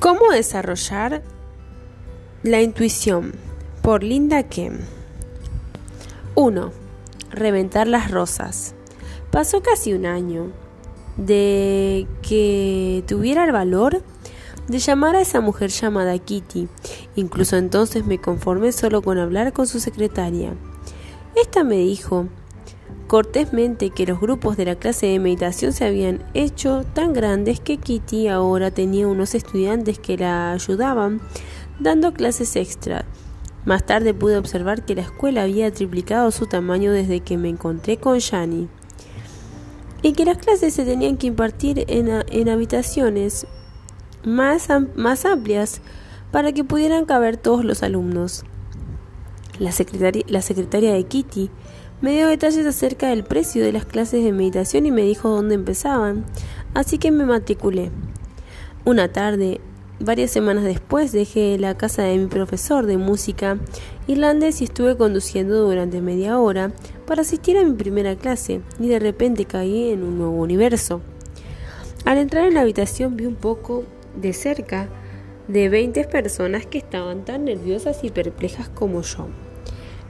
¿Cómo desarrollar la intuición? Por Linda Kem. 1. Reventar las rosas. Pasó casi un año de que tuviera el valor de llamar a esa mujer llamada Kitty. Incluso entonces me conformé solo con hablar con su secretaria. Esta me dijo cortésmente que los grupos de la clase de meditación se habían hecho tan grandes que Kitty ahora tenía unos estudiantes que la ayudaban dando clases extra. Más tarde pude observar que la escuela había triplicado su tamaño desde que me encontré con Shani y que las clases se tenían que impartir en, habitaciones más, más amplias para que pudieran caber todos los alumnos. La secretaria, la secretaria de Kitty me dio detalles acerca del precio de las clases de meditación y me dijo dónde empezaban, así que me matriculé. Una tarde, varias semanas después, dejé la casa de mi profesor de música irlandés y estuve conduciendo durante media hora para asistir a mi primera clase y de repente caí en un nuevo universo. Al entrar en la habitación vi un poco de cerca de 20 personas que estaban tan nerviosas y perplejas como yo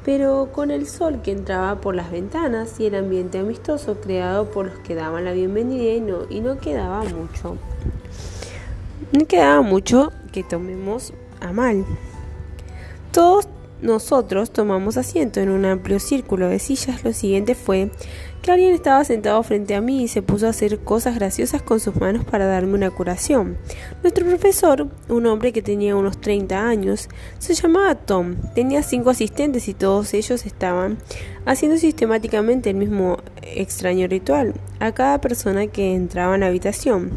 pero con el sol que entraba por las ventanas y el ambiente amistoso creado por los que daban la bienvenida y no, y no quedaba mucho. No quedaba mucho que tomemos a mal. Todos nosotros tomamos asiento en un amplio círculo de sillas. Lo siguiente fue que alguien estaba sentado frente a mí y se puso a hacer cosas graciosas con sus manos para darme una curación. Nuestro profesor, un hombre que tenía unos 30 años, se llamaba Tom. Tenía cinco asistentes y todos ellos estaban haciendo sistemáticamente el mismo extraño ritual a cada persona que entraba en la habitación.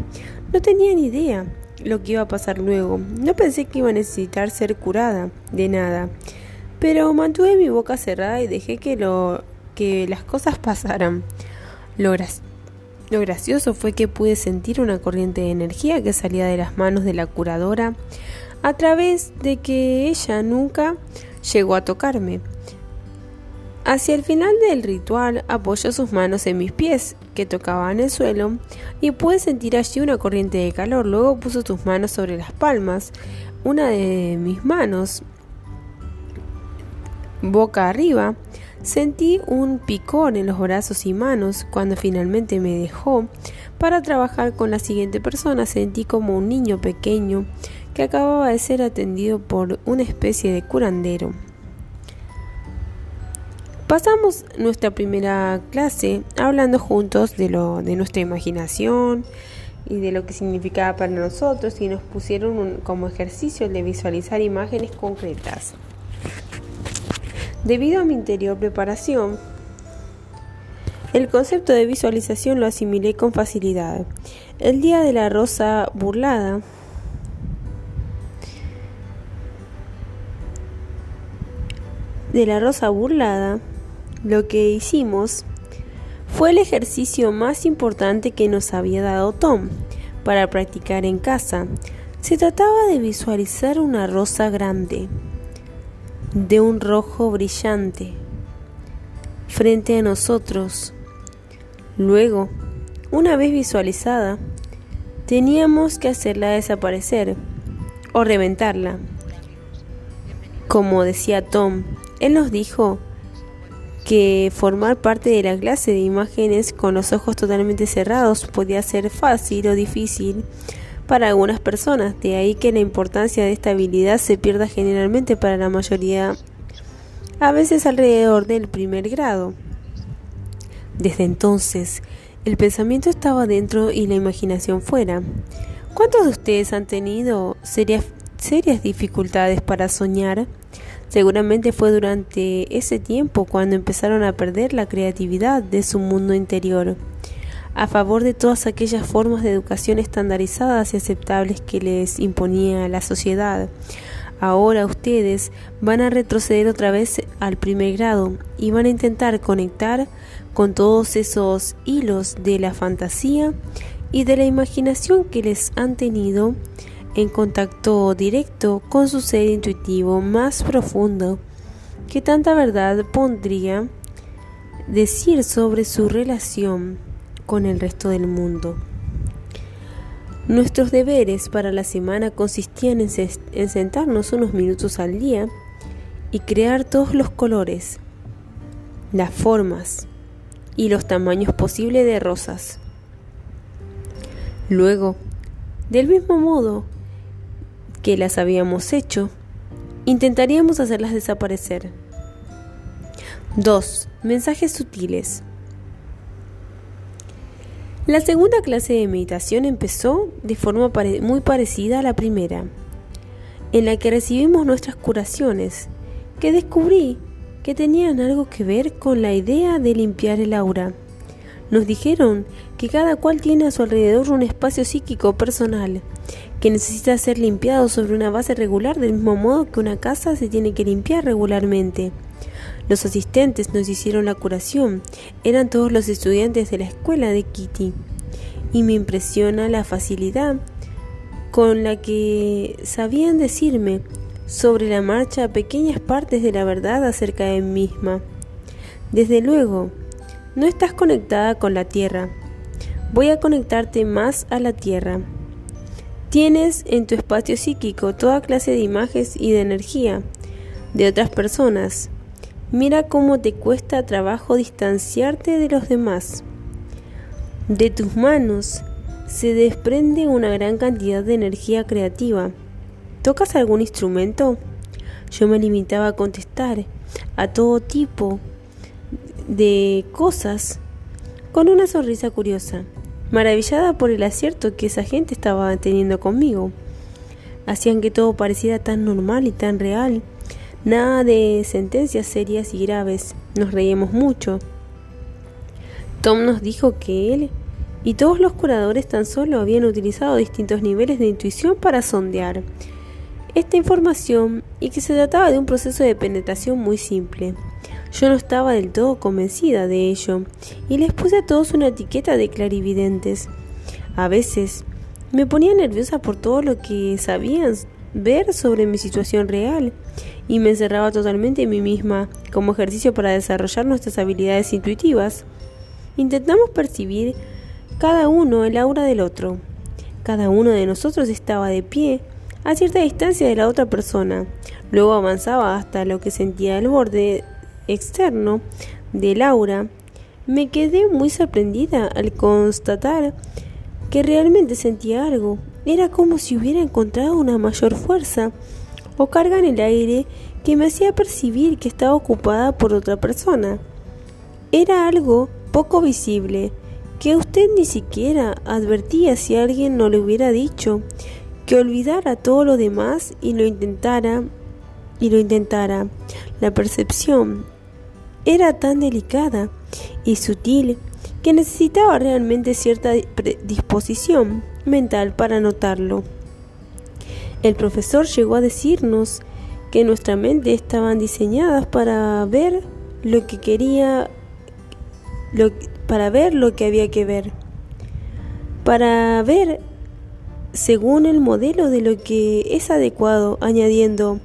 No tenía ni idea lo que iba a pasar luego. No pensé que iba a necesitar ser curada de nada pero mantuve mi boca cerrada y dejé que, lo, que las cosas pasaran. Lo, lo gracioso fue que pude sentir una corriente de energía que salía de las manos de la curadora a través de que ella nunca llegó a tocarme. Hacia el final del ritual apoyó sus manos en mis pies, que tocaban el suelo, y pude sentir allí una corriente de calor. Luego puso sus manos sobre las palmas. Una de mis manos boca arriba, sentí un picor en los brazos y manos cuando finalmente me dejó para trabajar con la siguiente persona. Sentí como un niño pequeño que acababa de ser atendido por una especie de curandero. Pasamos nuestra primera clase hablando juntos de, lo, de nuestra imaginación y de lo que significaba para nosotros y nos pusieron como ejercicio el de visualizar imágenes concretas. Debido a mi interior preparación, el concepto de visualización lo asimilé con facilidad. El día de la rosa burlada, de la rosa burlada, lo que hicimos fue el ejercicio más importante que nos había dado Tom para practicar en casa. Se trataba de visualizar una rosa grande de un rojo brillante frente a nosotros. Luego, una vez visualizada, teníamos que hacerla desaparecer o reventarla. Como decía Tom, él nos dijo que formar parte de la clase de imágenes con los ojos totalmente cerrados podía ser fácil o difícil para algunas personas, de ahí que la importancia de esta habilidad se pierda generalmente para la mayoría, a veces alrededor del primer grado. Desde entonces, el pensamiento estaba dentro y la imaginación fuera. ¿Cuántos de ustedes han tenido serias, serias dificultades para soñar? Seguramente fue durante ese tiempo cuando empezaron a perder la creatividad de su mundo interior a favor de todas aquellas formas de educación estandarizadas y aceptables que les imponía la sociedad. Ahora ustedes van a retroceder otra vez al primer grado y van a intentar conectar con todos esos hilos de la fantasía y de la imaginación que les han tenido en contacto directo con su ser intuitivo más profundo que tanta verdad pondría decir sobre su relación con el resto del mundo. Nuestros deberes para la semana consistían en, sentarnos unos minutos al día y crear todos los colores, las formas y los tamaños posibles de rosas. Luego, del mismo modo que las habíamos hecho, intentaríamos hacerlas desaparecer. 2. Mensajes sutiles. La segunda clase de meditación empezó de forma muy parecida a la primera, en la que recibimos nuestras curaciones, que descubrí que tenían algo que ver con la idea de limpiar el aura. Nos dijeron que cada cual tiene a su alrededor un espacio psíquico personal, que necesita ser limpiado sobre una base regular del mismo modo que una casa se tiene que limpiar regularmente. Los asistentes nos hicieron la curación. Eran todos los estudiantes de la escuela de Kitty. Y me impresiona la facilidad con la que sabían decirme sobre la marcha pequeñas partes de la verdad acerca de mí misma. Desde luego, no estás conectada con la tierra. Voy a conectarte más a la tierra. Tienes en tu espacio psíquico toda clase de imágenes y de energía de otras personas, Mira cómo te cuesta trabajo distanciarte de los demás. De tus manos se desprende una gran cantidad de energía creativa. ¿Tocas algún instrumento? Yo me limitaba a contestar a todo tipo de cosas con una sonrisa curiosa, maravillada por el acierto que esa gente estaba teniendo conmigo. Hacían que todo pareciera tan normal y tan real Nada de sentencias serias y graves. Nos reímos mucho. Tom nos dijo que él y todos los curadores tan solo habían utilizado distintos niveles de intuición para sondear esta información y que se trataba de un proceso de penetración muy simple. Yo no estaba del todo convencida de ello y les puse a todos una etiqueta de clarividentes. A veces me ponía nerviosa por todo lo que sabían ver sobre mi situación real y me encerraba totalmente en mí misma como ejercicio para desarrollar nuestras habilidades intuitivas. Intentamos percibir cada uno el aura del otro. Cada uno de nosotros estaba de pie a cierta distancia de la otra persona. Luego avanzaba hasta lo que sentía el borde externo del aura. Me quedé muy sorprendida al constatar que realmente sentía algo. Era como si hubiera encontrado una mayor fuerza o carga en el aire que me hacía percibir que estaba ocupada por otra persona. Era algo poco visible, que usted ni siquiera advertía si alguien no le hubiera dicho, que olvidara todo lo demás y lo intentara y lo intentara. La percepción era tan delicada y sutil que necesitaba realmente cierta disposición mental para notarlo. El profesor llegó a decirnos que nuestra mente estaban diseñadas para ver lo que quería, para ver lo que había que ver, para ver según el modelo de lo que es adecuado, añadiendo,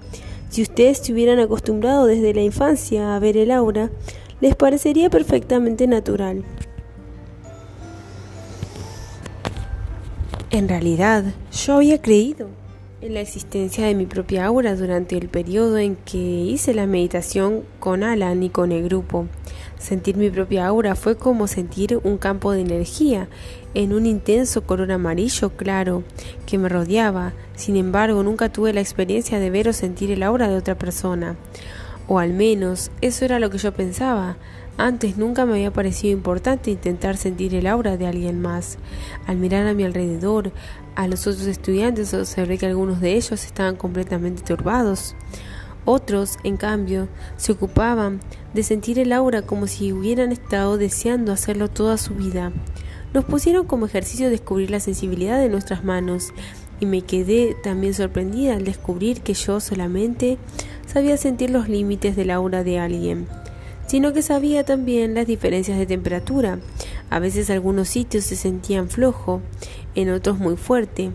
si ustedes se hubieran acostumbrado desde la infancia a ver el aura, les parecería perfectamente natural. En realidad, yo había creído la existencia de mi propia aura durante el periodo en que hice la meditación con Alan y con el grupo. Sentir mi propia aura fue como sentir un campo de energía en un intenso color amarillo claro que me rodeaba. Sin embargo, nunca tuve la experiencia de ver o sentir el aura de otra persona. O al menos eso era lo que yo pensaba. Antes nunca me había parecido importante intentar sentir el aura de alguien más. Al mirar a mi alrededor, a los otros estudiantes observé que algunos de ellos estaban completamente turbados. Otros, en cambio, se ocupaban de sentir el aura como si hubieran estado deseando hacerlo toda su vida. Nos pusieron como ejercicio descubrir la sensibilidad de nuestras manos y me quedé también sorprendida al descubrir que yo solamente sabía sentir los límites del aura de alguien sino que sabía también las diferencias de temperatura. A veces algunos sitios se sentían flojo, en otros muy fuerte.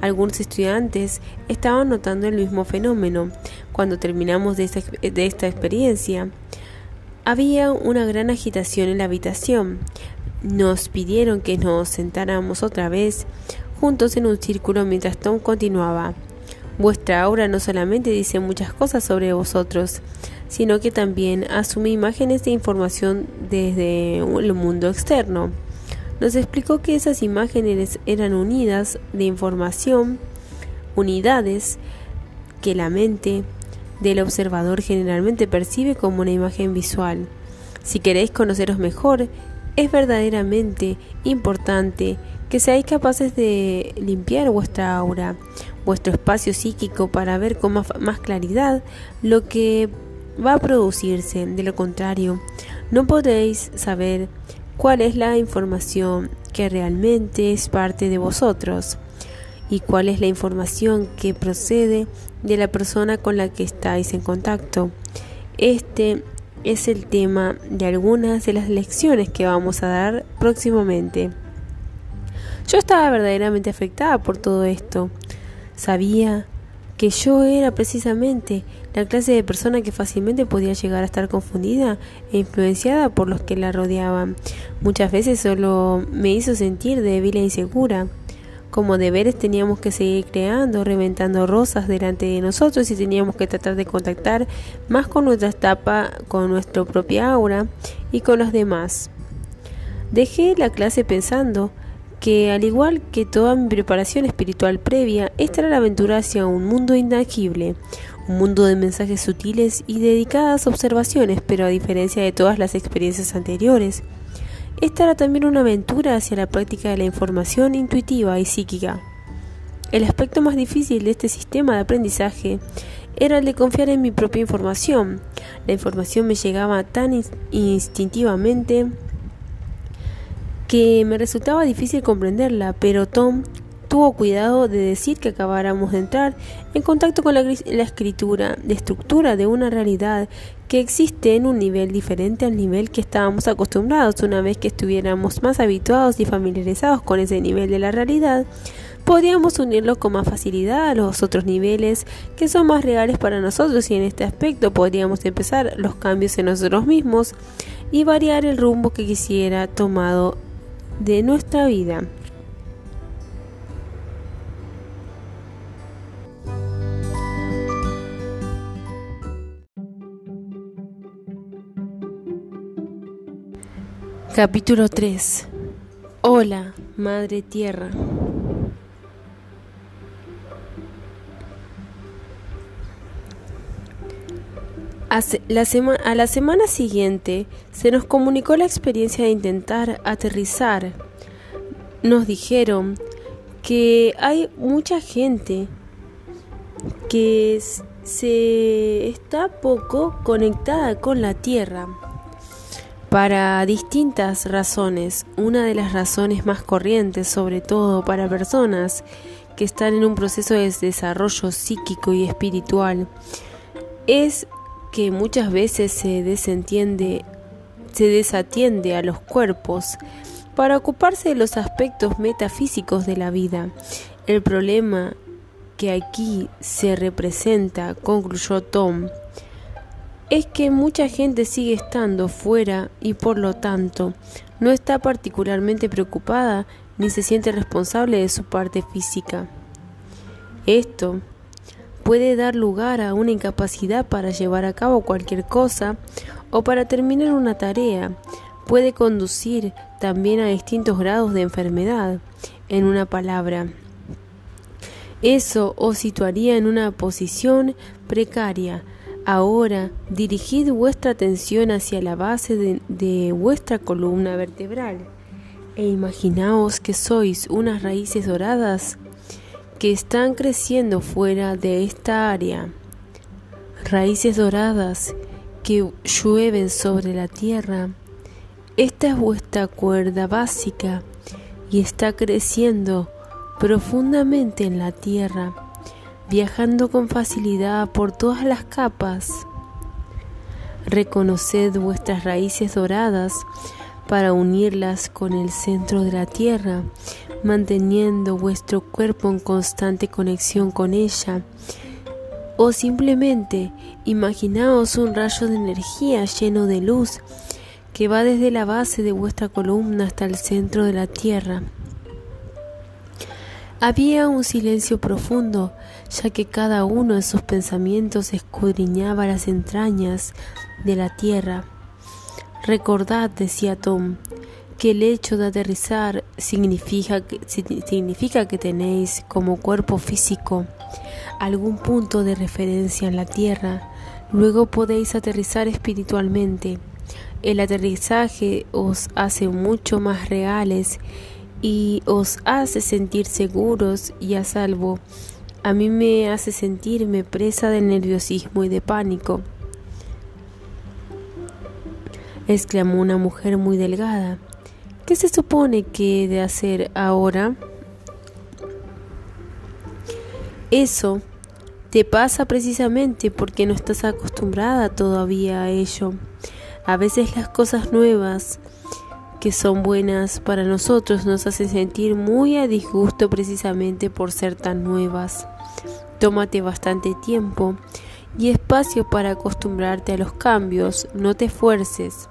Algunos estudiantes estaban notando el mismo fenómeno. Cuando terminamos de esta, de esta experiencia, había una gran agitación en la habitación. Nos pidieron que nos sentáramos otra vez juntos en un círculo mientras Tom continuaba. Vuestra aura no solamente dice muchas cosas sobre vosotros, sino que también asume imágenes de información desde el mundo externo. Nos explicó que esas imágenes eran unidas de información, unidades que la mente del observador generalmente percibe como una imagen visual. Si queréis conoceros mejor, es verdaderamente importante que seáis capaces de limpiar vuestra aura, vuestro espacio psíquico para ver con más, claridad lo que va a producirse. De lo contrario, no podréis saber cuál es la información que realmente es parte de vosotros y cuál es la información que procede de la persona con la que estáis en contacto. Este es el tema de algunas de las lecciones que vamos a dar próximamente. Yo estaba verdaderamente afectada por todo esto. Sabía que yo era precisamente la clase de persona que fácilmente podía llegar a estar confundida e influenciada por los que la rodeaban. Muchas veces solo me hizo sentir débil e insegura. Como deberes teníamos que seguir creando, reventando rosas delante de nosotros y teníamos que tratar de contactar más con nuestra etapa, con nuestra propia aura y con los demás. Dejé la clase pensando que, al igual que toda mi preparación espiritual previa, esta era la aventura hacia un mundo intangible, un mundo de mensajes sutiles y dedicadas observaciones, pero a diferencia de todas las experiencias anteriores, esta era también una aventura hacia la práctica de la información intuitiva y psíquica. El aspecto más difícil de este sistema de aprendizaje era el de confiar en mi propia información. La información me llegaba tan instintivamente que me resultaba difícil comprenderla, pero Tom tuvo cuidado de decir que acabáramos de entrar en contacto con la, escritura de estructura de una realidad que existe en un nivel diferente al nivel que estábamos acostumbrados una vez que estuviéramos más habituados y familiarizados con ese nivel de la realidad podríamos unirlo con más facilidad a los otros niveles que son más reales para nosotros y en este aspecto podríamos empezar los cambios en nosotros mismos y variar el rumbo que quisiera tomado de nuestra vida. Capítulo 3 Hola, Madre Tierra. La a la semana siguiente se nos comunicó la experiencia de intentar aterrizar. Nos dijeron que hay mucha gente que se está poco conectada con la Tierra para distintas razones. Una de las razones más corrientes, sobre todo para personas que están en un proceso de desarrollo psíquico y espiritual, es que muchas veces se desentiende, se desatiende a los cuerpos para ocuparse de los aspectos metafísicos de la vida. El problema que aquí se representa, concluyó Tom, es que mucha gente sigue estando fuera y por lo tanto no está particularmente preocupada ni se siente responsable de su parte física. Esto puede dar lugar a una incapacidad para llevar a cabo cualquier cosa o para terminar una tarea. Puede conducir también a distintos grados de enfermedad. En una palabra, eso os situaría en una posición precaria Ahora dirigid vuestra atención hacia la base de, vuestra columna vertebral e imaginaos que sois unas raíces doradas que están creciendo fuera de esta área. Raíces doradas que llueven sobre la tierra. Esta es vuestra cuerda básica y está creciendo profundamente en la tierra viajando con facilidad por todas las capas. Reconoced vuestras raíces doradas para unirlas con el centro de la tierra, manteniendo vuestro cuerpo en constante conexión con ella. O simplemente imaginaos un rayo de energía lleno de luz que va desde la base de vuestra columna hasta el centro de la tierra. Había un silencio profundo, ya que cada uno de sus pensamientos escudriñaba las entrañas de la tierra. Recordad, decía Tom, que el hecho de aterrizar significa que, significa que tenéis como cuerpo físico algún punto de referencia en la tierra, luego podéis aterrizar espiritualmente. El aterrizaje os hace mucho más reales y os hace sentir seguros y a salvo. A mí me hace sentirme presa de nerviosismo y de pánico. exclamó una mujer muy delgada. ¿Qué se supone que he de hacer ahora? Eso te pasa precisamente porque no estás acostumbrada todavía a ello. A veces las cosas nuevas que son buenas para nosotros nos hacen sentir muy a disgusto precisamente por ser tan nuevas. Tómate bastante tiempo y espacio para acostumbrarte a los cambios, no te esfuerces.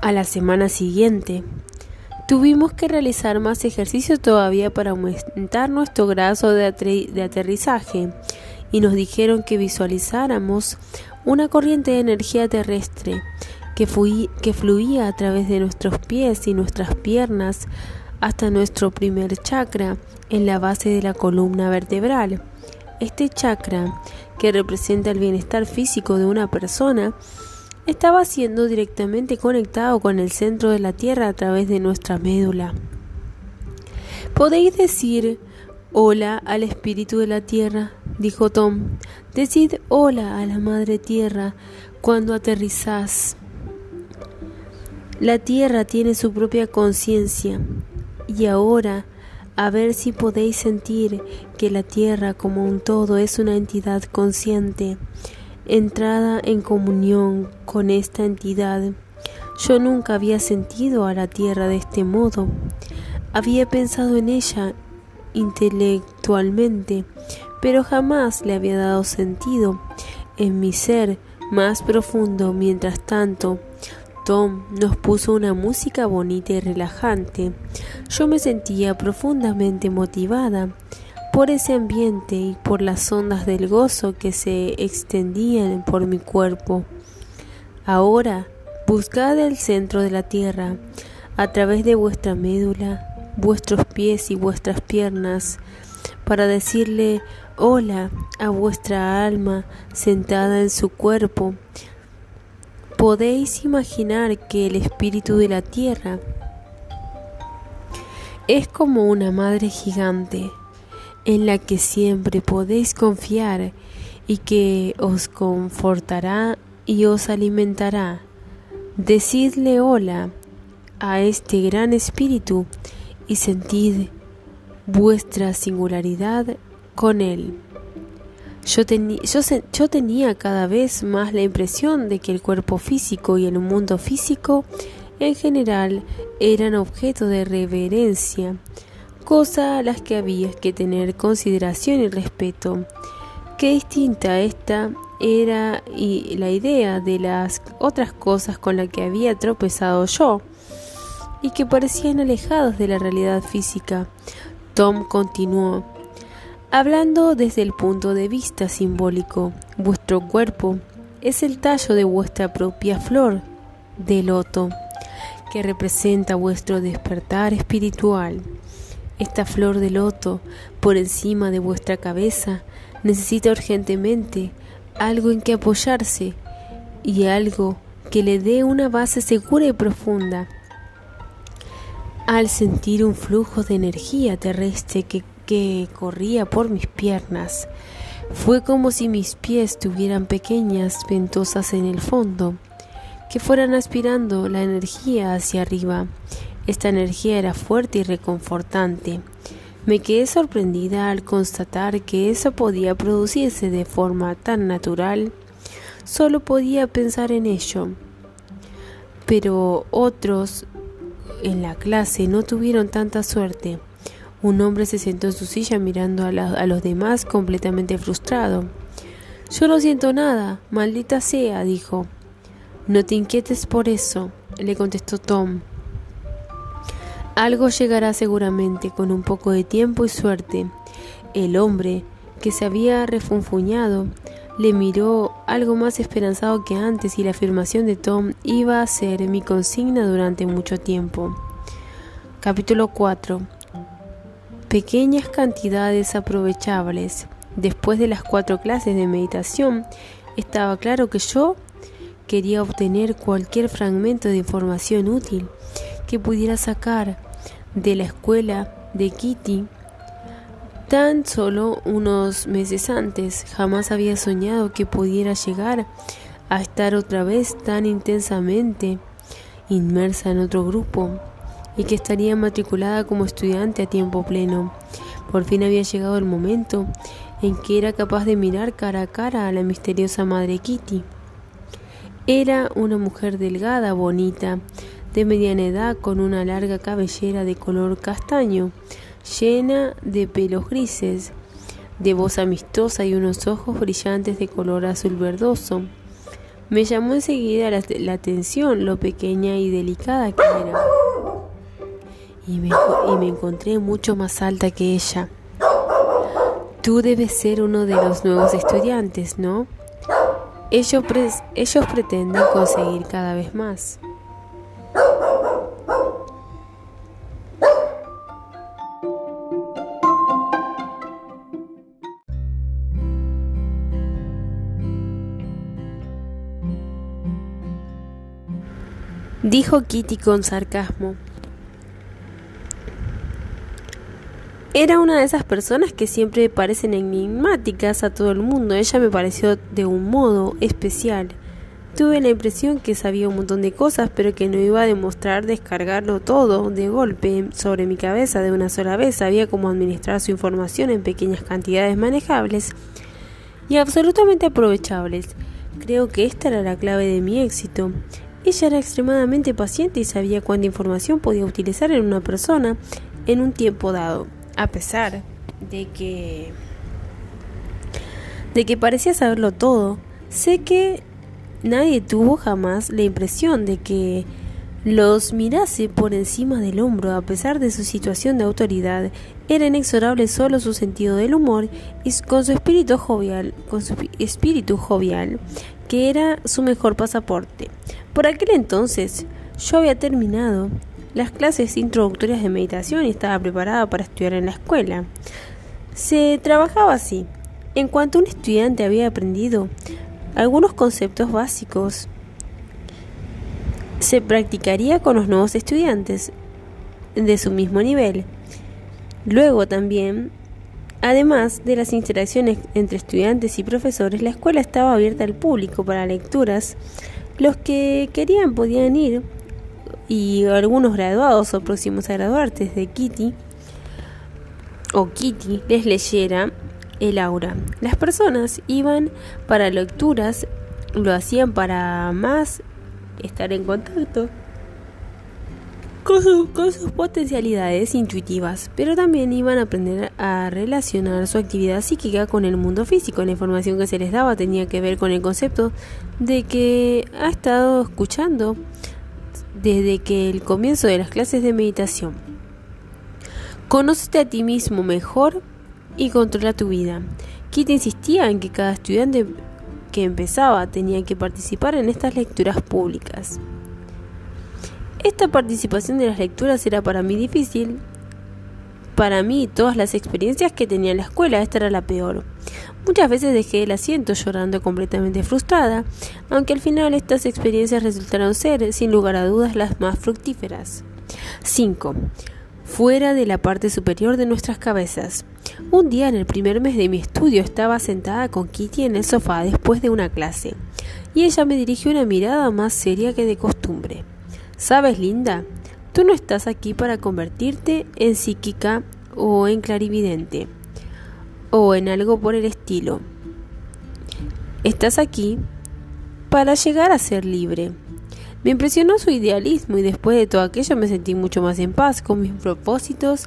A la semana siguiente, tuvimos que realizar más ejercicio todavía para aumentar nuestro grado de, de aterrizaje y nos dijeron que visualizáramos una corriente de energía terrestre que, fluía a través de nuestros pies y nuestras piernas hasta nuestro primer chakra en la base de la columna vertebral. Este chakra, que representa el bienestar físico de una persona, estaba siendo directamente conectado con el centro de la Tierra a través de nuestra médula. Podéis decir hola al espíritu de la Tierra, dijo Tom. Decid hola a la Madre Tierra cuando aterrizás. La Tierra tiene su propia conciencia y ahora a ver si podéis sentir que la Tierra como un todo es una entidad consciente, entrada en comunión con esta entidad. Yo nunca había sentido a la Tierra de este modo. Había pensado en ella intelectualmente, pero jamás le había dado sentido en mi ser más profundo. Mientras tanto, Tom nos puso una música bonita y relajante. Yo me sentía profundamente motivada por ese ambiente y por las ondas del gozo que se extendían por mi cuerpo. Ahora, buscad el centro de la tierra a través de vuestra médula, vuestros pies y vuestras piernas, para decirle hola a vuestra alma sentada en su cuerpo. Podéis imaginar que el espíritu de la tierra es como una madre gigante en la que siempre podéis confiar y que os confortará y os alimentará. Decidle hola a este gran espíritu y sentid vuestra singularidad con él. Yo, yo, tenía cada vez más la impresión de que el cuerpo físico y el mundo físico en general eran objeto de reverencia, cosa a las que había que tener consideración y respeto. Qué distinta esta era y la idea de las otras cosas con las que había tropezado yo y que parecían alejados de la realidad física. Tom continuó, hablando desde el punto de vista simbólico, vuestro cuerpo es el tallo de vuestra propia flor de loto, que representa vuestro despertar espiritual. Esta flor de loto, por encima de vuestra cabeza, necesita urgentemente algo en que apoyarse y algo que le dé una base segura y profunda al sentir un flujo de energía terrestre que, que, corría por mis piernas. Fue como si mis pies tuvieran pequeñas ventosas en el fondo, que fueran aspirando la energía hacia arriba. Esta energía era fuerte y reconfortante. Me quedé sorprendida al constatar que eso podía producirse de forma tan natural. Solo podía pensar en ello. Pero otros en la clase no tuvieron tanta suerte. Un hombre se sentó en su silla mirando a, los demás completamente frustrado. Yo no siento nada, maldita sea, dijo. No te inquietes por eso, le contestó Tom. Algo llegará seguramente con un poco de tiempo y suerte. El hombre, que se había refunfuñado, le miró algo más esperanzado que antes y la afirmación de Tom iba a ser mi consigna durante mucho tiempo. Capítulo 4. Pequeñas cantidades aprovechables. Después de las cuatro clases de meditación, estaba claro que yo quería obtener cualquier fragmento de información útil que pudiera sacar de la escuela de Kitty Tan solo unos meses antes jamás había soñado que pudiera llegar a estar otra vez tan intensamente inmersa en otro grupo y que estaría matriculada como estudiante a tiempo pleno. Por fin había llegado el momento en que era capaz de mirar cara a cara a la misteriosa madre Kitty. Era una mujer delgada, bonita, de mediana edad, con una larga cabellera de color castaño, llena de pelos grises, de voz amistosa y unos ojos brillantes de color azul verdoso. Me llamó enseguida la, atención lo pequeña y delicada que era. Y me, encontré mucho más alta que ella. Tú debes ser uno de los nuevos estudiantes, ¿no? Ellos pretenden conseguir cada vez más. dijo Kitty con sarcasmo. Era una de esas personas que siempre parecen enigmáticas a todo el mundo. Ella me pareció de un modo especial. Tuve la impresión que sabía un montón de cosas, pero que no iba a demostrar descargarlo todo de golpe sobre mi cabeza de una sola vez. Sabía cómo administrar su información en pequeñas cantidades manejables y absolutamente aprovechables. Creo que esta era la clave de mi éxito. Ella era extremadamente paciente y sabía cuánta información podía utilizar en una persona en un tiempo dado, a pesar de que de que parecía saberlo todo. Sé que nadie tuvo jamás la impresión de que los mirase por encima del hombro a pesar de su situación de autoridad. Era inexorable solo su sentido del humor y con su espíritu jovial, con su espíritu jovial, que era su mejor pasaporte. Por aquel entonces yo había terminado las clases introductorias de meditación y estaba preparada para estudiar en la escuela. Se trabajaba así. En cuanto un estudiante había aprendido algunos conceptos básicos, se practicaría con los nuevos estudiantes de su mismo nivel. Luego también, además de las interacciones entre estudiantes y profesores, la escuela estaba abierta al público para lecturas los que querían podían ir y algunos graduados o próximos a graduarse de Kitty o Kitty les leyera el aura. Las personas iban para lecturas, lo hacían para más estar en contacto con, sus potencialidades intuitivas, pero también iban a aprender a relacionar su actividad psíquica con el mundo físico. La información que se les daba tenía que ver con el concepto de que ha estado escuchando desde que el comienzo de las clases de meditación. Conócete a ti mismo mejor y controla tu vida. Kit insistía en que cada estudiante que empezaba tenía que participar en estas lecturas públicas. Esta participación de las lecturas era para mí difícil. Para mí, todas las experiencias que tenía en la escuela, esta era la peor. Muchas veces dejé el asiento llorando completamente frustrada, aunque al final estas experiencias resultaron ser, sin lugar a dudas, las más fructíferas. 5. Fuera de la parte superior de nuestras cabezas. Un día en el primer mes de mi estudio estaba sentada con Kitty en el sofá después de una clase, y ella me dirigió una mirada más seria que de costumbre. Sabes, Linda, tú no estás aquí para convertirte en psíquica o en clarividente o en algo por el estilo. Estás aquí para llegar a ser libre. Me impresionó su idealismo y después de todo aquello me sentí mucho más en paz con mis propósitos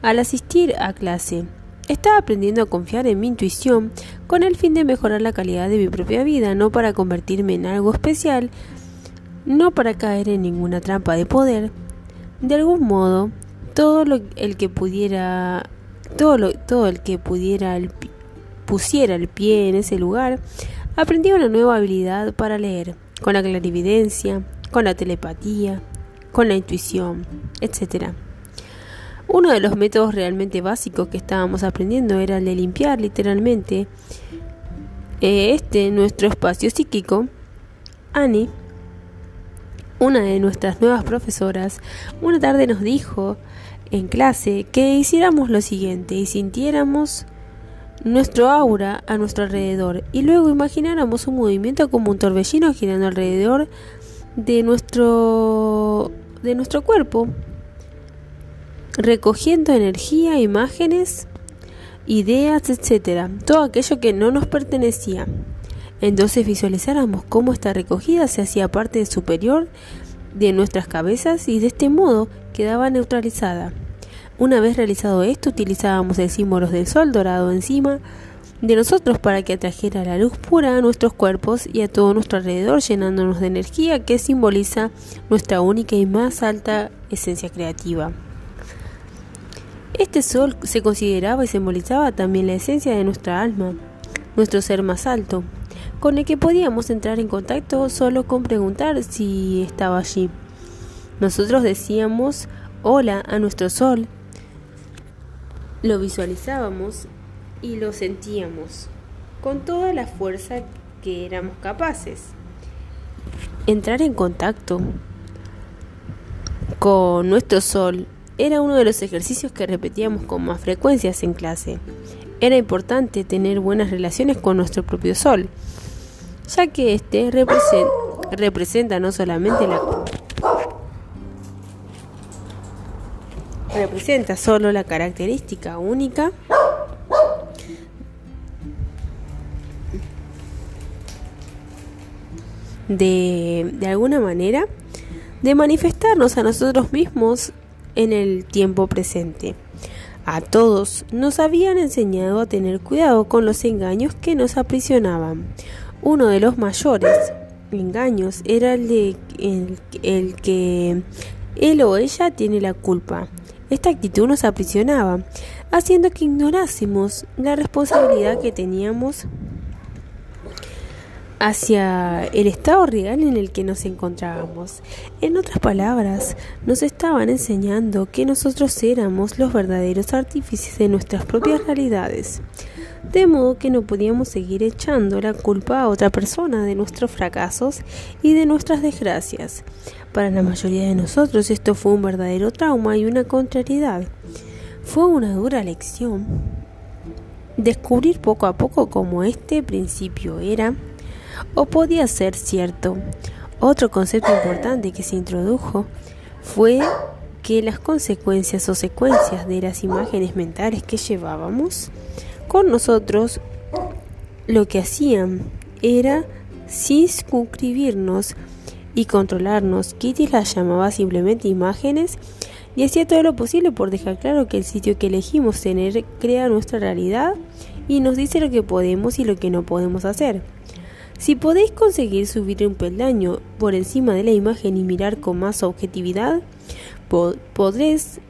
al asistir a clase. Estaba aprendiendo a confiar en mi intuición con el fin de mejorar la calidad de mi propia vida, no para convertirme en algo especial, no para caer en ninguna trampa de poder. De algún modo, todo lo, el que pudiera, todo, todo el que pudiera pusiera el pie en ese lugar, aprendía una nueva habilidad para leer, con la clarividencia, con la telepatía, con la intuición, etc. Uno de los métodos realmente básicos que estábamos aprendiendo era el de limpiar literalmente eh, este nuestro espacio psíquico. Annie, una de nuestras nuevas profesoras, una tarde nos dijo en clase que hiciéramos lo siguiente y sintiéramos nuestro aura a nuestro alrededor y luego imagináramos un movimiento como un torbellino girando alrededor de nuestro de nuestro cuerpo recogiendo energía, imágenes, ideas, etcétera, todo aquello que no nos pertenecía. Entonces visualizáramos cómo esta recogida se hacía parte superior de nuestras cabezas y de este modo quedaba neutralizada. Una vez realizado esto, utilizábamos el símbolo del sol dorado encima de nosotros para que atrajera la luz pura a nuestros cuerpos y a todo nuestro alrededor, llenándonos de energía que simboliza nuestra única y más alta esencia creativa. Este sol se consideraba y simbolizaba también la esencia de nuestra alma, nuestro ser más alto, con el que podíamos entrar en contacto solo con preguntar si estaba allí. Nosotros decíamos hola a nuestro sol, lo visualizábamos y lo sentíamos con toda la fuerza que éramos capaces. Entrar en contacto con nuestro sol era uno de los ejercicios que repetíamos con más frecuencias en clase. Era importante tener buenas relaciones con nuestro propio sol, ya que éste representa no solamente la representa solo la característica única de, de alguna manera de manifestarnos a nosotros mismos en el tiempo presente. A todos nos habían enseñado a tener cuidado con los engaños que nos aprisionaban. Uno de los mayores engaños era el de el, que él o ella tiene la culpa. Esta actitud nos aprisionaba, haciendo que ignorásemos la responsabilidad que teníamos hacia el estado real en el que nos encontrábamos. En otras palabras, nos estaban enseñando que nosotros éramos los verdaderos artífices de nuestras propias realidades, de modo que no podíamos seguir echando la culpa a otra persona de nuestros fracasos y de nuestras desgracias. Para la mayoría de nosotros esto fue un verdadero trauma y una contrariedad. Fue una dura lección. Descubrir poco a poco cómo este principio era o podía ser cierto. Otro concepto importante que se introdujo fue que las consecuencias o secuencias de las imágenes mentales que llevábamos con nosotros lo que hacían era circunscribirnos y controlarnos. Kitty las llamaba simplemente imágenes y hacía todo lo posible por dejar claro que el sitio que elegimos tener crea nuestra realidad y nos dice lo que podemos y lo que no podemos hacer. Si podéis conseguir subir un peldaño por encima de la imagen y mirar con más objetividad, podréis,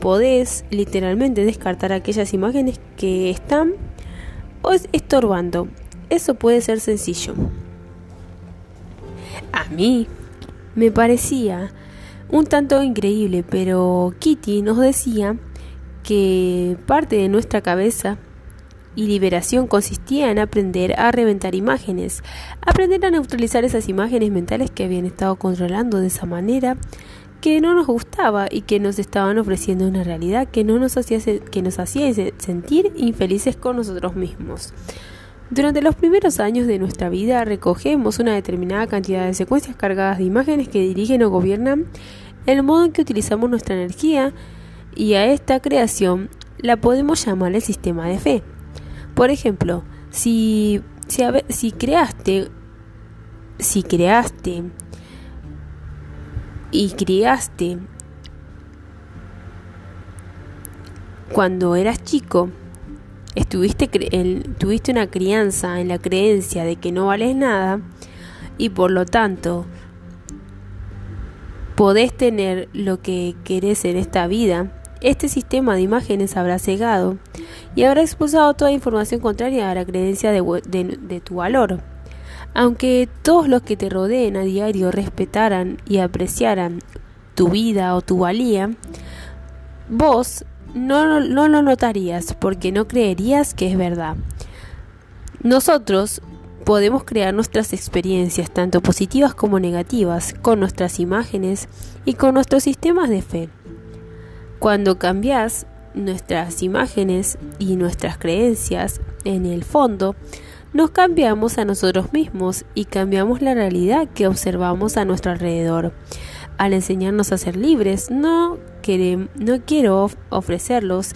podés literalmente descartar aquellas imágenes que están os estorbando. Eso puede ser sencillo. A mí me parecía un tanto increíble, pero Kitty nos decía que parte de nuestra cabeza y liberación consistía en aprender a reventar imágenes, aprender a neutralizar esas imágenes mentales que habían estado controlando de esa manera que no nos gustaba y que nos estaban ofreciendo una realidad que no nos hacía que nos hacía sentir infelices con nosotros mismos. Durante los primeros años de nuestra vida recogemos una determinada cantidad de secuencias cargadas de imágenes que dirigen o gobiernan el modo en que utilizamos nuestra energía y a esta creación la podemos llamar el sistema de fe. Por ejemplo, si, si, si creaste, si creaste y criaste cuando eras chico estuviste tuviste una crianza en la creencia de que no vales nada y por lo tanto podés tener lo que querés en esta vida, este sistema de imágenes habrá cegado y habrá expulsado toda información contraria a la creencia de, tu valor. Aunque todos los que te rodeen a diario respetaran y apreciaran tu vida o tu valía, vos no, lo notarías porque no creerías que es verdad. Nosotros podemos crear nuestras experiencias, tanto positivas como negativas, con nuestras imágenes y con nuestros sistemas de fe. Cuando cambias nuestras imágenes y nuestras creencias, en el fondo, nos cambiamos a nosotros mismos y cambiamos la realidad que observamos a nuestro alrededor. Al enseñarnos a ser libres, no, no quiero ofrecerlos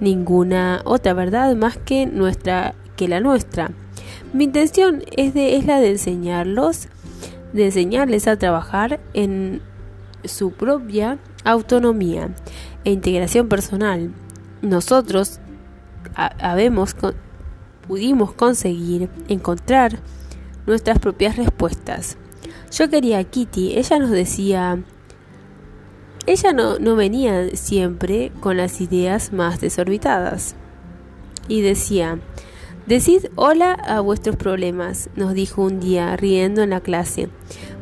ninguna otra verdad más que, nuestra, que la nuestra. Mi intención es, de, es la de enseñarlos, de enseñarles a trabajar en su propia autonomía e integración personal. Nosotros habemos, pudimos conseguir encontrar nuestras propias respuestas. Yo quería a Kitty, ella nos decía, ella no, no venía siempre con las ideas más desorbitadas. Y decía, Decid hola a vuestros problemas, nos dijo un día riendo en la clase.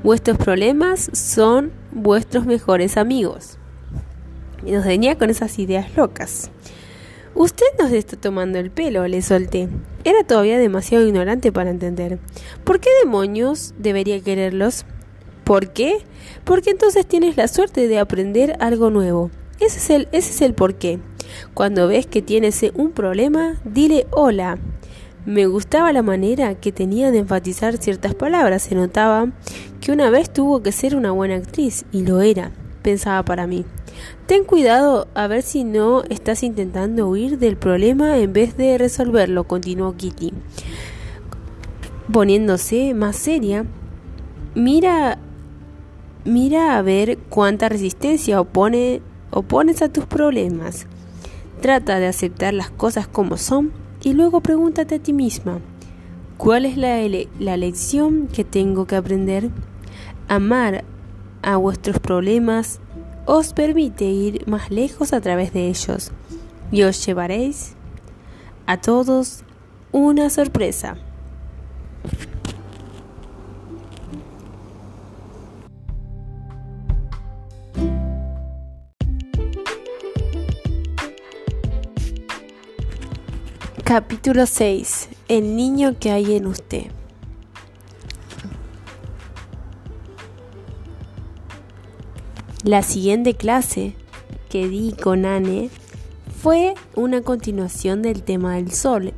Vuestros problemas son vuestros mejores amigos. Y nos venía con esas ideas locas. Usted nos está tomando el pelo, le solté. Era todavía demasiado ignorante para entender. ¿Por qué demonios debería quererlos? ¿Por qué? Porque entonces tienes la suerte de aprender algo nuevo. Ese es el, ese es el por qué. Cuando ves que tienes un problema, dile hola. Me gustaba la manera que tenía de enfatizar ciertas palabras. Se notaba que una vez tuvo que ser una buena actriz, y lo era, pensaba para mí. Ten cuidado a ver si no estás intentando huir del problema en vez de resolverlo, continuó Kitty. Poniéndose más seria, mira, mira a ver cuánta resistencia opone, opones a tus problemas. Trata de aceptar las cosas como son y luego pregúntate a ti misma, ¿cuál es la, la lección que tengo que aprender? Amar a vuestros problemas os permite ir más lejos a través de ellos y os llevaréis a todos una sorpresa. Capítulo 6. El niño que hay en usted. La siguiente clase que di con Anne fue una continuación del tema del sol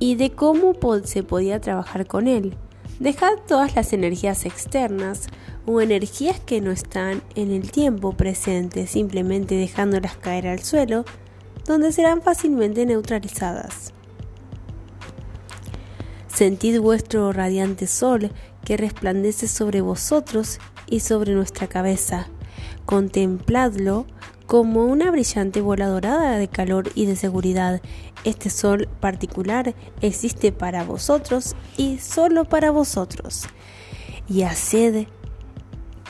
y de cómo se podía trabajar con él. Dejar todas las energías externas o energías que no están en el tiempo presente, simplemente dejándolas caer al suelo donde serán fácilmente neutralizadas. Sentid vuestro radiante sol que resplandece sobre vosotros y sobre nuestra cabeza. Contempladlo como una brillante bola dorada de calor y de seguridad. Este sol particular existe para vosotros y solo para vosotros. Y haced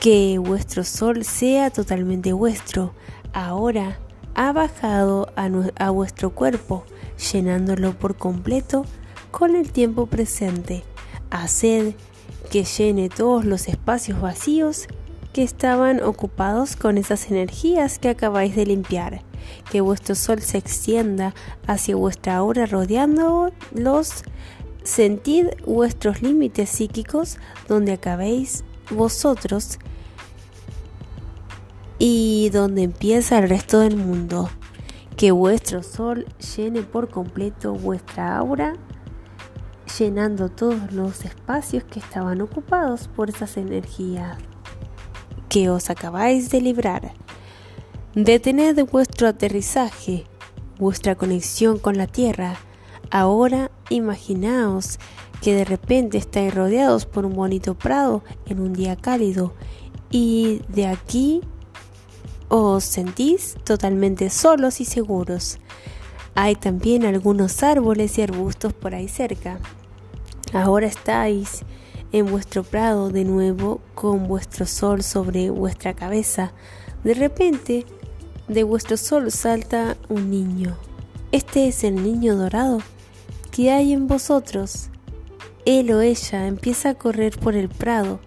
que vuestro sol sea totalmente vuestro, ahora ha bajado a, vuestro cuerpo, llenándolo por completo con el tiempo presente. Haced que llene todos los espacios vacíos que estaban ocupados con esas energías que acabáis de limpiar. Que vuestro sol se extienda hacia vuestra aura rodeándolos. Sentid vuestros límites psíquicos donde acabéis vosotros y donde empieza el resto del mundo. Que vuestro sol llene por completo vuestra aura, llenando todos los espacios que estaban ocupados por esas energías que os acabáis de librar. Detened vuestro aterrizaje, vuestra conexión con la Tierra. Ahora imaginaos que de repente estáis rodeados por un bonito prado en un día cálido y de aquí os sentís totalmente solos y seguros. Hay también algunos árboles y arbustos por ahí cerca. Ahora estáis en vuestro prado de nuevo con vuestro sol sobre vuestra cabeza. De repente, de vuestro sol salta un niño. Este es el niño dorado que hay en vosotros. Él o ella empieza a correr por el prado,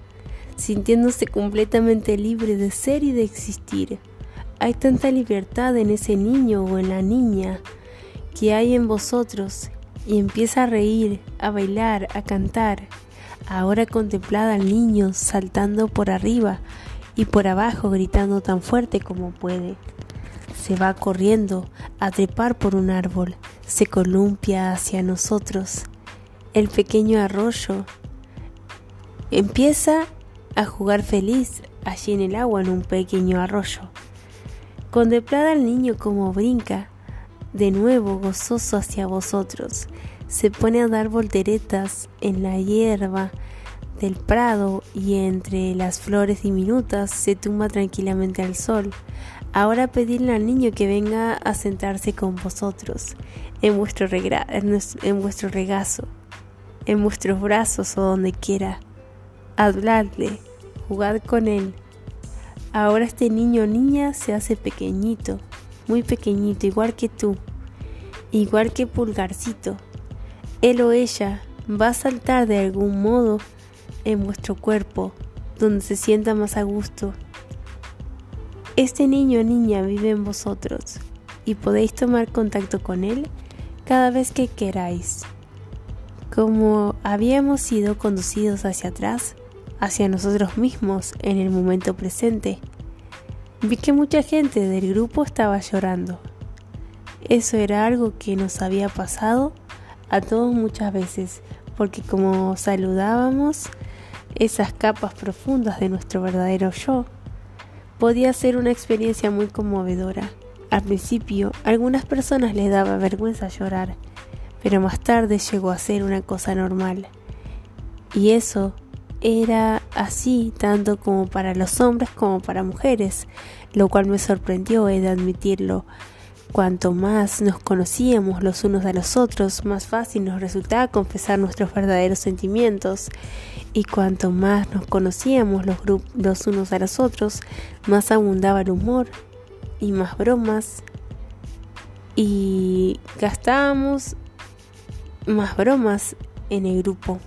sintiéndose completamente libre de ser y de existir. Hay tanta libertad en ese niño o en la niña que hay en vosotros y empieza a reír, a bailar, a cantar. Ahora contemplad al niño saltando por arriba y por abajo gritando tan fuerte como puede. Se va corriendo a trepar por un árbol, se columpia hacia nosotros. El pequeño arroyo empieza a jugar feliz allí en el agua en un pequeño arroyo. Contemplad al niño como brinca, de nuevo gozoso hacia vosotros. Se pone a dar volteretas en la hierba del prado y entre las flores diminutas se tumba tranquilamente al sol. Ahora pedidle al niño que venga a sentarse con vosotros en vuestro, en vuestro regazo, en vuestros brazos o donde quiera. Habladle, jugad con él Ahora este niño o niña se hace pequeñito, muy pequeñito, igual que tú, igual que Pulgarcito. Él o ella va a saltar de algún modo en vuestro cuerpo, donde se sienta más a gusto. Este niño o niña vive en vosotros y podéis tomar contacto con él cada vez que queráis. Como habíamos sido conducidos hacia atrás, hacia nosotros mismos en el momento presente. Vi que mucha gente del grupo estaba llorando. Eso era algo que nos había pasado a todos muchas veces, porque como saludábamos esas capas profundas de nuestro verdadero yo, podía ser una experiencia muy conmovedora. Al principio, a algunas personas les daba vergüenza llorar, pero más tarde llegó a ser una cosa normal. Y eso era así tanto como para los hombres como para mujeres, lo cual me sorprendió, he de admitirlo. Cuanto más nos conocíamos los unos a los otros, más fácil nos resultaba confesar nuestros verdaderos sentimientos. Y cuanto más nos conocíamos los, los unos a los otros, más abundaba el humor y más bromas. Y gastábamos más bromas en el grupo.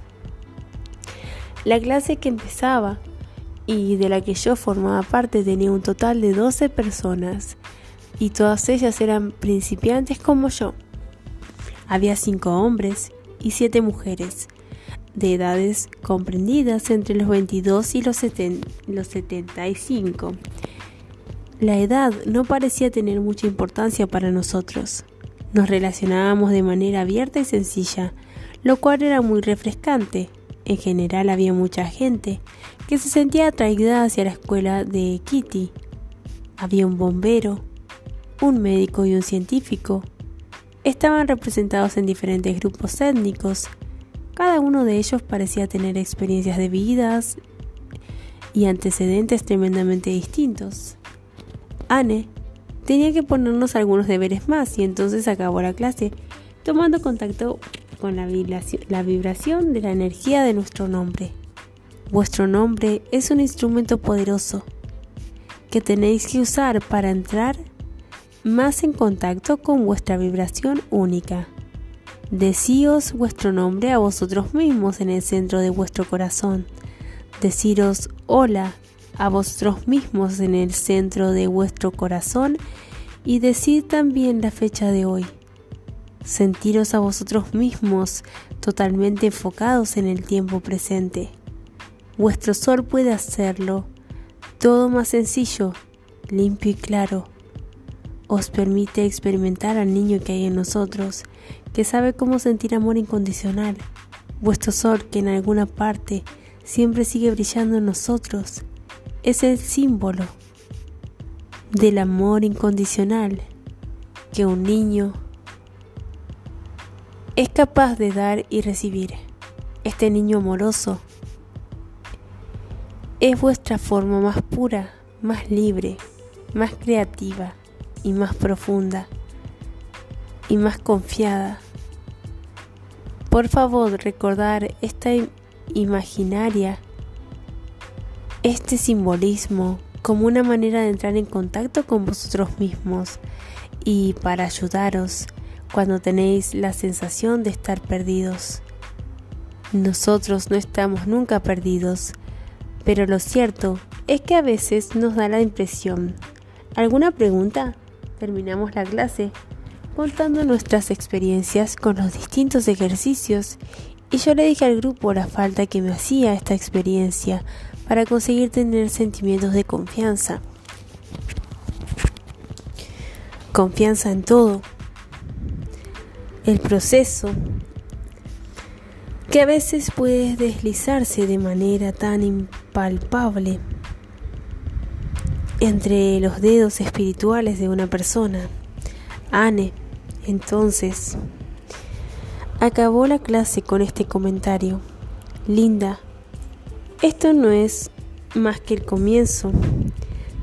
La clase que empezaba y de la que yo formaba parte tenía un total de 12 personas y todas ellas eran principiantes como yo. Había 5 hombres y 7 mujeres de edades comprendidas entre los 22 y los, los 75. La edad no parecía tener mucha importancia para nosotros. Nos relacionábamos de manera abierta y sencilla, lo cual era muy refrescante en general había mucha gente que se sentía atraída hacia la escuela de Kitty. Había un bombero, un médico y un científico. Estaban representados en diferentes grupos étnicos. Cada uno de ellos parecía tener experiencias de vidas y antecedentes tremendamente distintos. Anne tenía que ponernos algunos deberes más y entonces acabó la clase tomando contacto con la vibración, de la energía de nuestro nombre. Vuestro nombre es un instrumento poderoso que tenéis que usar para entrar más en contacto con vuestra vibración única. Decíos vuestro nombre a vosotros mismos en el centro de vuestro corazón. Deciros hola a vosotros mismos en el centro de vuestro corazón y decid también la fecha de hoy sentiros a vosotros mismos totalmente enfocados en el tiempo presente. Vuestro sol puede hacerlo todo más sencillo, limpio y claro. Os permite experimentar al niño que hay en nosotros, que sabe cómo sentir amor incondicional. Vuestro sol que en alguna parte siempre sigue brillando en nosotros, es el símbolo del amor incondicional que un niño es capaz de dar y recibir. Este niño amoroso es vuestra forma más pura, más libre, más creativa y más profunda. y más confiada. Por favor, recordar esta imaginaria, este simbolismo como una manera de entrar en contacto con vosotros mismos y para ayudaros cuando tenéis la sensación de estar perdidos. Nosotros no estamos nunca perdidos, pero lo cierto es que a veces nos da la impresión. ¿Alguna pregunta? Terminamos la clase contando nuestras experiencias con los distintos ejercicios y yo le dije al grupo la falta que me hacía esta experiencia para conseguir tener sentimientos de confianza. Confianza en todo. El proceso que a veces puede deslizarse de manera tan impalpable entre los dedos espirituales de una persona. Anne, entonces, acabó la clase con este comentario. Linda, esto no es más que el comienzo.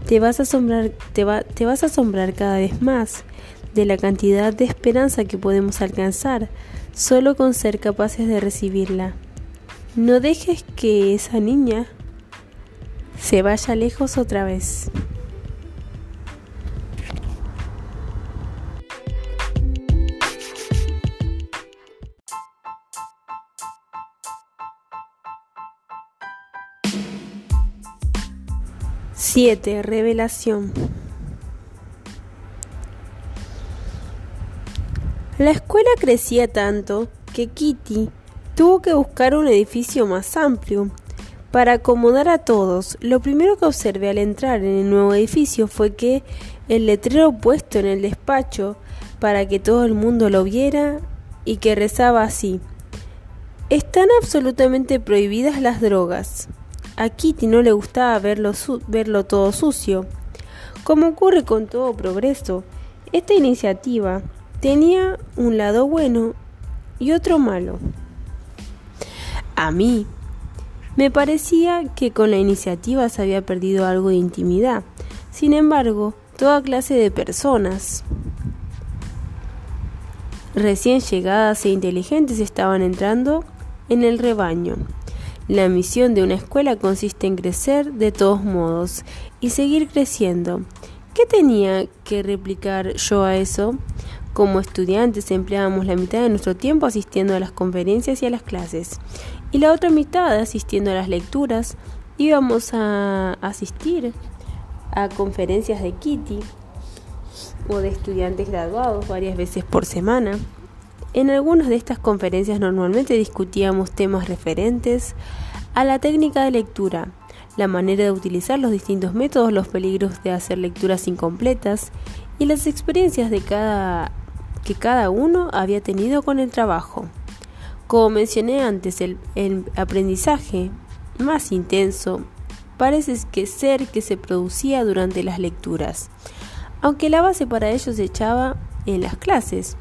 Te vas a asombrar, te, te vas a asombrar cada vez más de la cantidad de esperanza que podemos alcanzar solo con ser capaces de recibirla. No dejes que esa niña se vaya lejos otra vez. Siete, revelación. La escuela crecía tanto que Kitty tuvo que buscar un edificio más amplio para acomodar a todos, lo primero que observé al entrar en el nuevo edificio fue que el letrero puesto en el despacho para que todo el mundo lo viera y que rezaba así. Están absolutamente prohibidas las drogas. A Kitty no le gustaba verlo, verlo todo sucio. Como ocurre con todo progreso, esta iniciativa tenía un lado bueno y otro malo. A mí me parecía que con la iniciativa se había perdido algo de intimidad. Sin embargo, toda clase de personas recién llegadas e inteligentes estaban entrando en el rebaño. La misión de una escuela consiste en crecer de todos modos y seguir creciendo. ¿Qué tenía que replicar yo a eso? Como estudiantes empleábamos la mitad de nuestro tiempo asistiendo a las conferencias y a las clases y la otra mitad asistiendo a las lecturas. Íbamos a asistir a conferencias de Kitty o de estudiantes graduados varias veces por semana. En algunas de estas conferencias normalmente discutíamos temas referentes a la técnica de lectura, la manera de utilizar los distintos métodos, los peligros de hacer lecturas incompletas y las experiencias que cada uno había tenido con el trabajo. Como mencioné antes, el, aprendizaje más intenso parece que ser que se producía durante las lecturas, aunque la base para ello se echaba en las clases.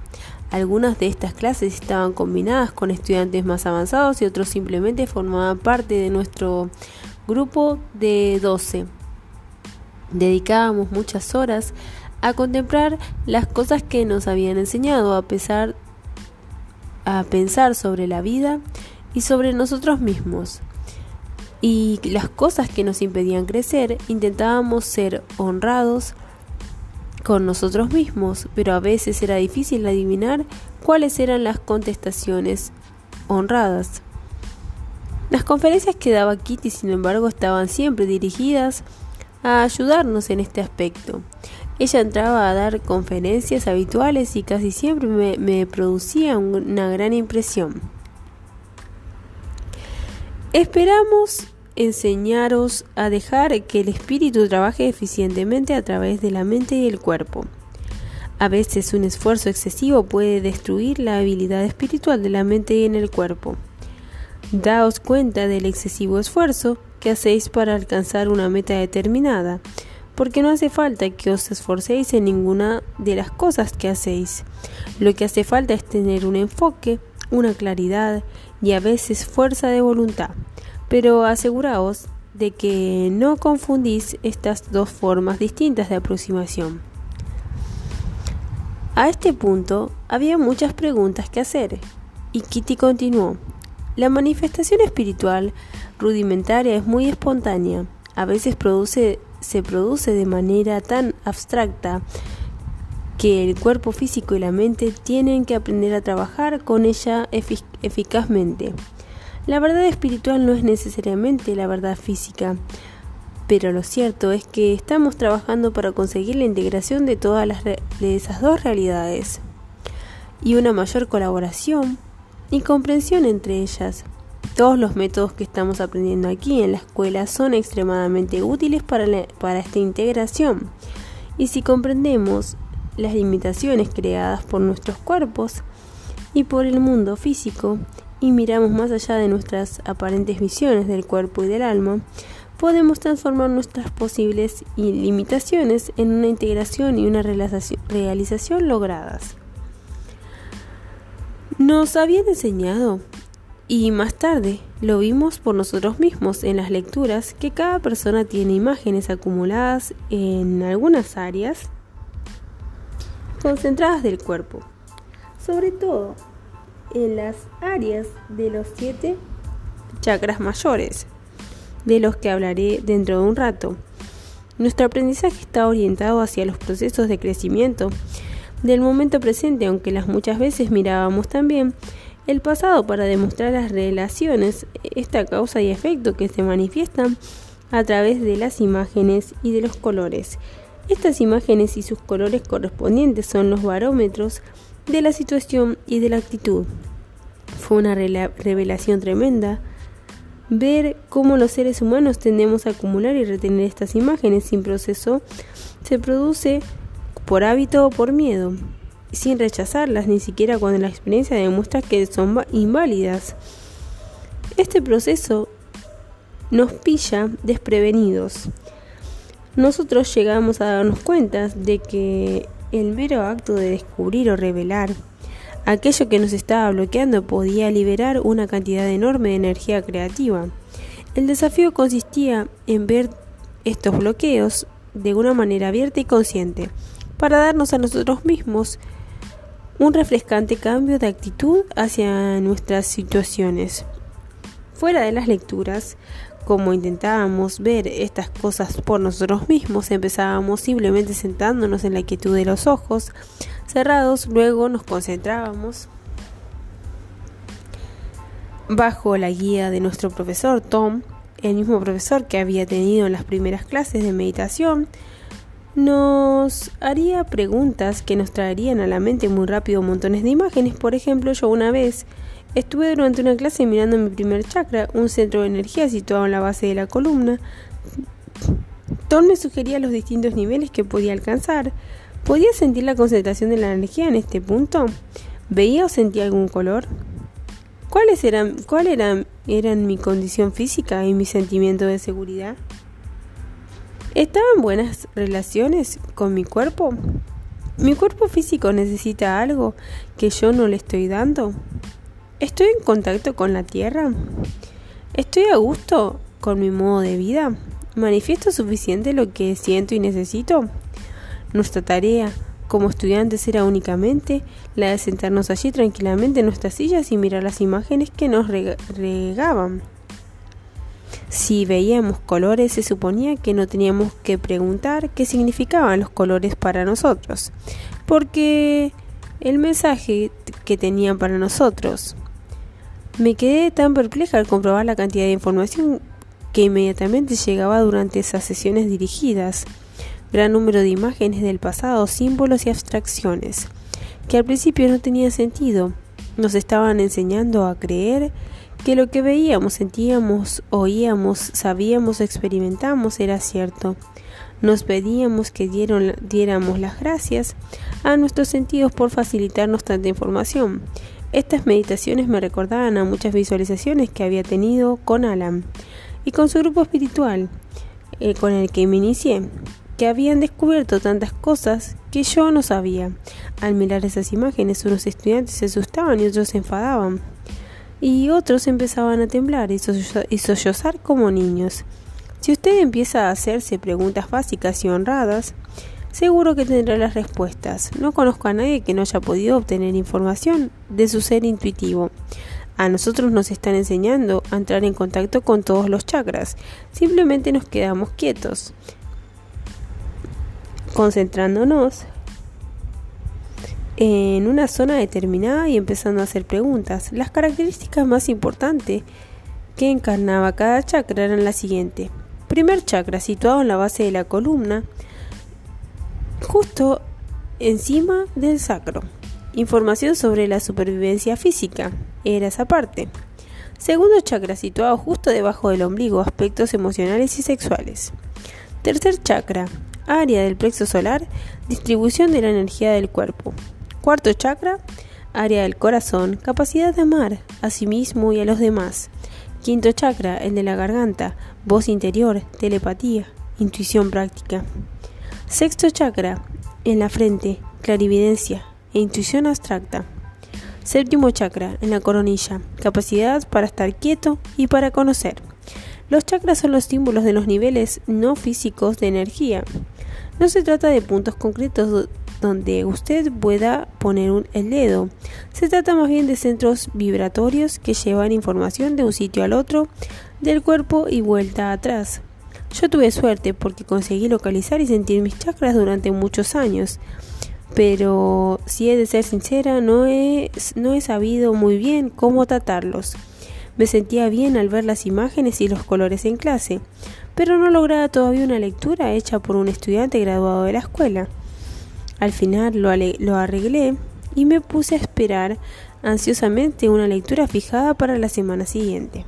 Algunas de estas clases estaban combinadas con estudiantes más avanzados y otros simplemente formaban parte de nuestro grupo de 12. Dedicábamos muchas horas a contemplar las cosas que nos habían enseñado a pesar a pensar sobre la vida y sobre nosotros mismos. Y las cosas que nos impedían crecer, intentábamos ser honrados con nosotros mismos, pero a veces era difícil adivinar cuáles eran las contestaciones honradas. Las conferencias que daba Kitty, sin embargo, estaban siempre dirigidas a ayudarnos en este aspecto. Ella entraba a dar conferencias habituales y casi siempre me, producía una gran impresión. Esperamos enseñaros a dejar que el espíritu trabaje eficientemente a través de la mente y el cuerpo. A veces un esfuerzo excesivo puede destruir la habilidad espiritual de la mente y en el cuerpo. Daos cuenta del excesivo esfuerzo que hacéis para alcanzar una meta determinada porque no hace falta que os esforcéis en ninguna de las cosas que hacéis. Lo que hace falta es tener un enfoque, una claridad y a veces fuerza de voluntad. Pero aseguraos de que no confundís estas dos formas distintas de aproximación. A este punto había muchas preguntas que hacer, y Kitty continuó. La manifestación espiritual rudimentaria es muy espontánea, a veces produce, se produce de manera tan abstracta que el cuerpo físico y la mente tienen que aprender a trabajar con ella eficazmente. La verdad espiritual no es necesariamente la verdad física, pero lo cierto es que estamos trabajando para conseguir la integración de todas esas dos realidades y una mayor colaboración y comprensión entre ellas. Todos los métodos que estamos aprendiendo aquí en la escuela son extremadamente útiles para, para esta integración. Y si comprendemos las limitaciones creadas por nuestros cuerpos y por el mundo físico y miramos más allá de nuestras aparentes visiones del cuerpo y del alma, podemos transformar nuestras posibles limitaciones en una integración y una realización logradas. Nos habían enseñado y más tarde lo vimos por nosotros mismos en las lecturas que cada persona tiene imágenes acumuladas en algunas áreas concentradas del cuerpo, sobre todo en las áreas de los siete chakras mayores, de los que hablaré dentro de un rato. Nuestro aprendizaje está orientado hacia los procesos de crecimiento del momento presente, aunque las muchas veces mirábamos también el pasado para demostrar las relaciones, esta causa y efecto que se manifiestan a través de las imágenes y de los colores. Estas imágenes y sus colores correspondientes son los barómetros de la situación y de la actitud. Fue una revelación tremenda ver cómo los seres humanos tendemos a acumular y retener estas imágenes sin proceso se produce por hábito o por miedo, sin rechazarlas ni siquiera cuando la experiencia demuestra que son inválidas. Este proceso nos pilla desprevenidos nosotros llegamos a darnos cuenta de que el mero acto de descubrir o revelar aquello que nos estaba bloqueando podía liberar una cantidad enorme de energía creativa. El desafío consistía en ver estos bloqueos de una manera abierta y consciente, para darnos a nosotros mismos un refrescante cambio de actitud hacia nuestras situaciones. Fuera de las lecturas, como intentábamos ver estas cosas por nosotros mismos, empezábamos simplemente sentándonos en la quietud de los ojos cerrados, luego nos concentrábamos bajo la guía de nuestro profesor Tom, el mismo profesor que había tenido en las primeras clases de meditación, nos haría preguntas que nos traerían a la mente muy rápido montones de imágenes. Por ejemplo, yo una vez Estuve durante una clase mirando mi primer chakra, un centro de energía situado en la base de la columna. Tom me sugería los distintos niveles que podía alcanzar. ¿Podía sentir la concentración de la energía en este punto? ¿Veía o sentía algún color? ¿Cuáles eran, cuál eran, eran mi condición física y mi sentimiento de seguridad? ¿Estaba en buenas relaciones con mi cuerpo? ¿Mi cuerpo físico necesita algo que yo no le estoy dando? ¿Estoy en contacto con la Tierra? ¿Estoy a gusto con mi modo de vida? ¿Manifiesto suficiente lo que siento y necesito? Nuestra tarea como estudiantes era únicamente la de sentarnos allí tranquilamente en nuestras sillas y mirar las imágenes que nos regaban. Si veíamos colores, se suponía que no teníamos que preguntar qué significaban los colores para nosotros, porque el mensaje que tenían para nosotros me quedé tan perpleja al comprobar la cantidad de información que inmediatamente llegaba durante esas sesiones dirigidas, gran número de imágenes del pasado, símbolos y abstracciones, que al principio no tenían sentido. Nos estaban enseñando a creer que lo que veíamos, sentíamos, oíamos, sabíamos, experimentamos era cierto. Nos pedíamos que diéramos las gracias a nuestros sentidos por facilitarnos tanta información. Estas meditaciones me recordaban a muchas visualizaciones que había tenido con Alan y con su grupo espiritual eh, con el que me inicié, que habían descubierto tantas cosas que yo no sabía. Al mirar esas imágenes, unos estudiantes se asustaban y otros se enfadaban, y otros empezaban a temblar y, sollozar como niños. Si usted empieza a hacerse preguntas básicas y honradas, Seguro que tendrá las respuestas. No conozco a nadie que no haya podido obtener información de su ser intuitivo. A nosotros nos están enseñando a entrar en contacto con todos los chakras. Simplemente nos quedamos quietos, concentrándonos en una zona determinada y empezando a hacer preguntas. Las características más importantes que encarnaba cada chakra eran las siguientes. Primer chakra situado en la base de la columna justo encima del sacro. Información sobre la supervivencia física. Era esa parte. Segundo chakra situado justo debajo del ombligo, aspectos emocionales y sexuales. Tercer chakra, área del plexo solar, distribución de la energía del cuerpo. Cuarto chakra, área del corazón, capacidad de amar a sí mismo y a los demás. Quinto chakra, el de la garganta, voz interior, telepatía, intuición práctica. Sexto chakra, en la frente, clarividencia e intuición abstracta. Séptimo chakra, en la coronilla, capacidad para estar quieto y para conocer. Los chakras son los símbolos de los niveles no físicos de energía. No se trata de puntos concretos donde usted pueda poner el dedo. Se trata más bien de centros vibratorios que llevan información de un sitio al otro del cuerpo y vuelta atrás. Yo tuve suerte porque conseguí localizar y sentir mis chakras durante muchos años. Pero si he de ser sincera, no he, no he sabido muy bien cómo tratarlos. Me sentía bien al ver las imágenes y los colores en clase, pero no lograba todavía una lectura hecha por un estudiante graduado de la escuela. Al final lo, lo arreglé y me puse a esperar ansiosamente una lectura fijada para la semana siguiente.